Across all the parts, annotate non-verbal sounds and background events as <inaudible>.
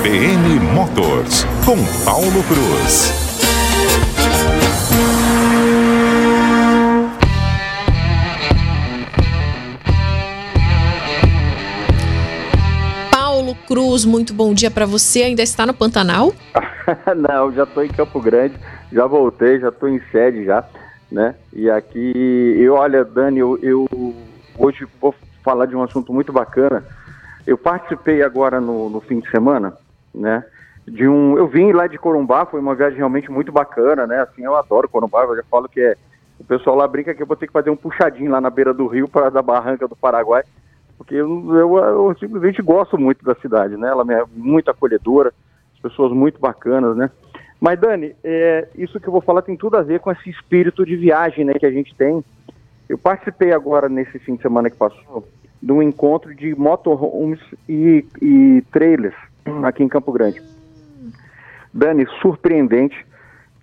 CBN Motors, com Paulo Cruz. Paulo Cruz, muito bom dia para você. Ainda está no Pantanal? <laughs> Não, já estou em Campo Grande, já voltei, já estou em sede já, né? E aqui, eu, olha, Dani, eu, eu hoje vou falar de um assunto muito bacana eu participei agora no, no fim de semana, né? De um, eu vim lá de Corumbá, foi uma viagem realmente muito bacana, né? Assim, eu adoro Corumbá, eu já falo que é o pessoal lá brinca que eu vou ter que fazer um puxadinho lá na beira do rio para da barranca do Paraguai, porque eu, eu, eu, simplesmente gosto muito da cidade, né? Ela é muito acolhedora, as pessoas muito bacanas, né? Mas Dani, é, isso que eu vou falar tem tudo a ver com esse espírito de viagem, né, que a gente tem. Eu participei agora nesse fim de semana que passou de um encontro de motorhomes e, e trailers aqui em Campo Grande. Dani, surpreendente.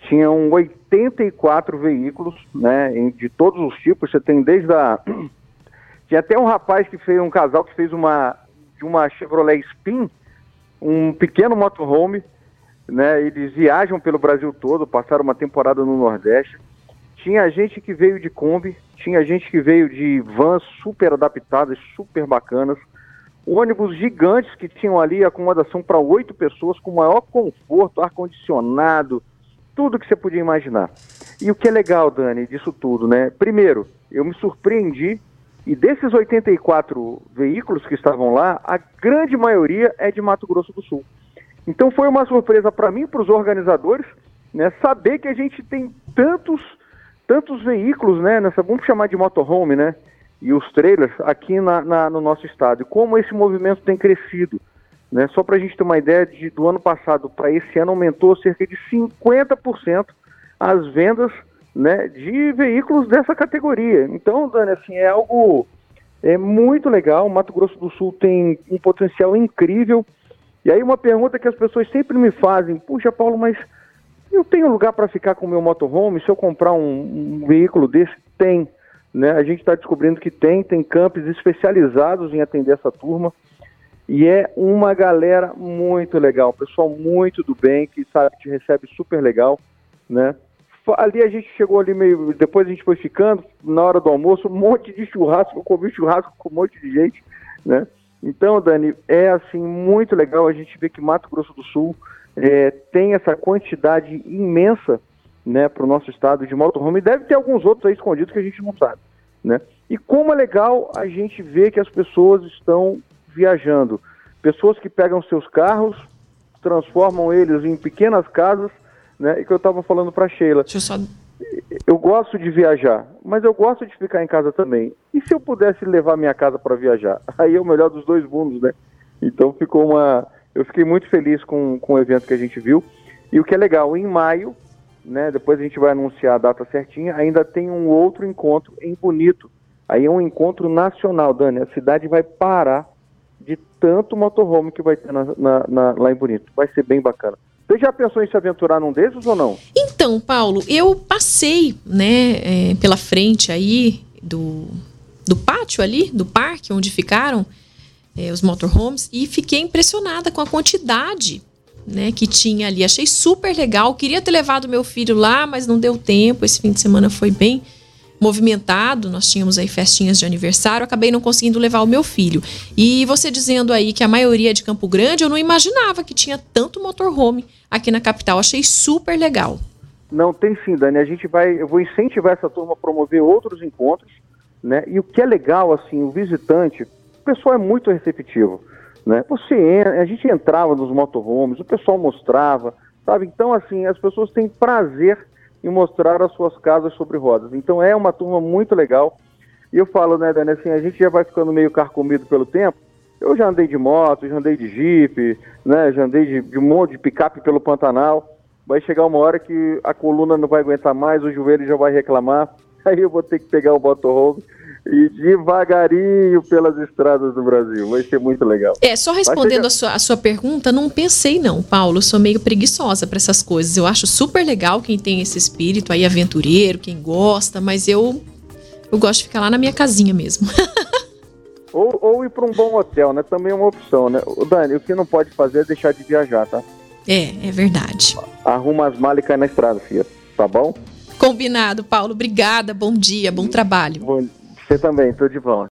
Tinham 84 veículos, né, de todos os tipos. Você tem desde a. <clears throat> Tinha até um rapaz que fez, um casal que fez uma, de uma Chevrolet Spin, um pequeno motorhome, né, eles viajam pelo Brasil todo, passaram uma temporada no Nordeste. Tinha gente que veio de Kombi, tinha gente que veio de vans super adaptadas, super bacanas, ônibus gigantes que tinham ali acomodação para oito pessoas com maior conforto, ar-condicionado, tudo que você podia imaginar. E o que é legal, Dani, disso tudo, né? Primeiro, eu me surpreendi e desses 84 veículos que estavam lá, a grande maioria é de Mato Grosso do Sul. Então foi uma surpresa para mim para os organizadores, né, saber que a gente tem tantos tantos veículos, né, nessa, vamos chamar de motorhome, né, e os trailers aqui na, na, no nosso estado. E como esse movimento tem crescido, né, só para a gente ter uma ideia, de, do ano passado para esse ano aumentou cerca de 50% as vendas né, de veículos dessa categoria. Então, Dani, assim, é algo é muito legal. O Mato Grosso do Sul tem um potencial incrível. E aí uma pergunta que as pessoas sempre me fazem, puxa, Paulo, mas eu tenho lugar para ficar com o meu motorhome? Se eu comprar um, um veículo desse, tem. Né? A gente está descobrindo que tem, tem campos especializados em atender essa turma. E é uma galera muito legal, pessoal muito do bem, que sabe te recebe super legal, né? Ali a gente chegou ali meio. Depois a gente foi ficando, na hora do almoço, um monte de churrasco, eu comi churrasco com um monte de gente, né? Então, Dani, é assim, muito legal a gente ver que Mato Grosso do Sul é, tem essa quantidade imensa né, para o nosso estado de motorhome, e deve ter alguns outros aí escondidos que a gente não sabe. Né? E como é legal a gente ver que as pessoas estão viajando. Pessoas que pegam seus carros, transformam eles em pequenas casas, né? E que eu estava falando para Sheila. Deixa eu só eu gosto de viajar, mas eu gosto de ficar em casa também. E se eu pudesse levar minha casa para viajar? <laughs> Aí é o melhor dos dois mundos, né? Então ficou uma, eu fiquei muito feliz com, com o evento que a gente viu. E o que é legal, em maio, né, depois a gente vai anunciar a data certinha, ainda tem um outro encontro em Bonito. Aí é um encontro nacional, Dani. A cidade vai parar de tanto motorhome que vai ter na, na, na, lá em Bonito. Vai ser bem bacana. Você já pensou em se aventurar num desses ou não? Então, Paulo, eu passei, né, é, pela frente aí do, do pátio ali, do parque onde ficaram é, os motorhomes, e fiquei impressionada com a quantidade né, que tinha ali. Achei super legal. Queria ter levado meu filho lá, mas não deu tempo. Esse fim de semana foi bem movimentado. Nós tínhamos aí festinhas de aniversário. Acabei não conseguindo levar o meu filho. E você dizendo aí que a maioria é de Campo Grande, eu não imaginava que tinha tanto motorhome aqui na capital. Achei super legal. Não, tem sim, Dani. A gente vai, eu vou incentivar essa turma a promover outros encontros, né? E o que é legal, assim, o visitante, pessoal é muito receptivo. Né? Você, a gente entrava nos motorhomes, o pessoal mostrava, sabe? Então, assim, as pessoas têm prazer em mostrar as suas casas sobre rodas. Então, é uma turma muito legal. E eu falo, né, Dani, assim, a gente já vai ficando meio carcomido pelo tempo. Eu já andei de moto, já andei de jipe, né, já andei de, de um monte de picape pelo Pantanal. Vai chegar uma hora que a coluna não vai aguentar mais, o joelho já vai reclamar. <laughs> Aí eu vou ter que pegar o motorhome e devagarinho pelas estradas do Brasil. Vai ser muito legal. É, só respondendo a sua, a sua pergunta, não pensei não, Paulo. Eu sou meio preguiçosa para essas coisas. Eu acho super legal quem tem esse espírito aí aventureiro, quem gosta, mas eu eu gosto de ficar lá na minha casinha mesmo. <laughs> Ou, ou ir para um bom hotel, né? Também é uma opção, né? O Dani, o que não pode fazer é deixar de viajar, tá? É, é verdade. Arruma as malas e cai na estrada, filha. Tá bom? Combinado, Paulo. Obrigada. Bom dia, bom trabalho. Bom, você também, tudo de bom.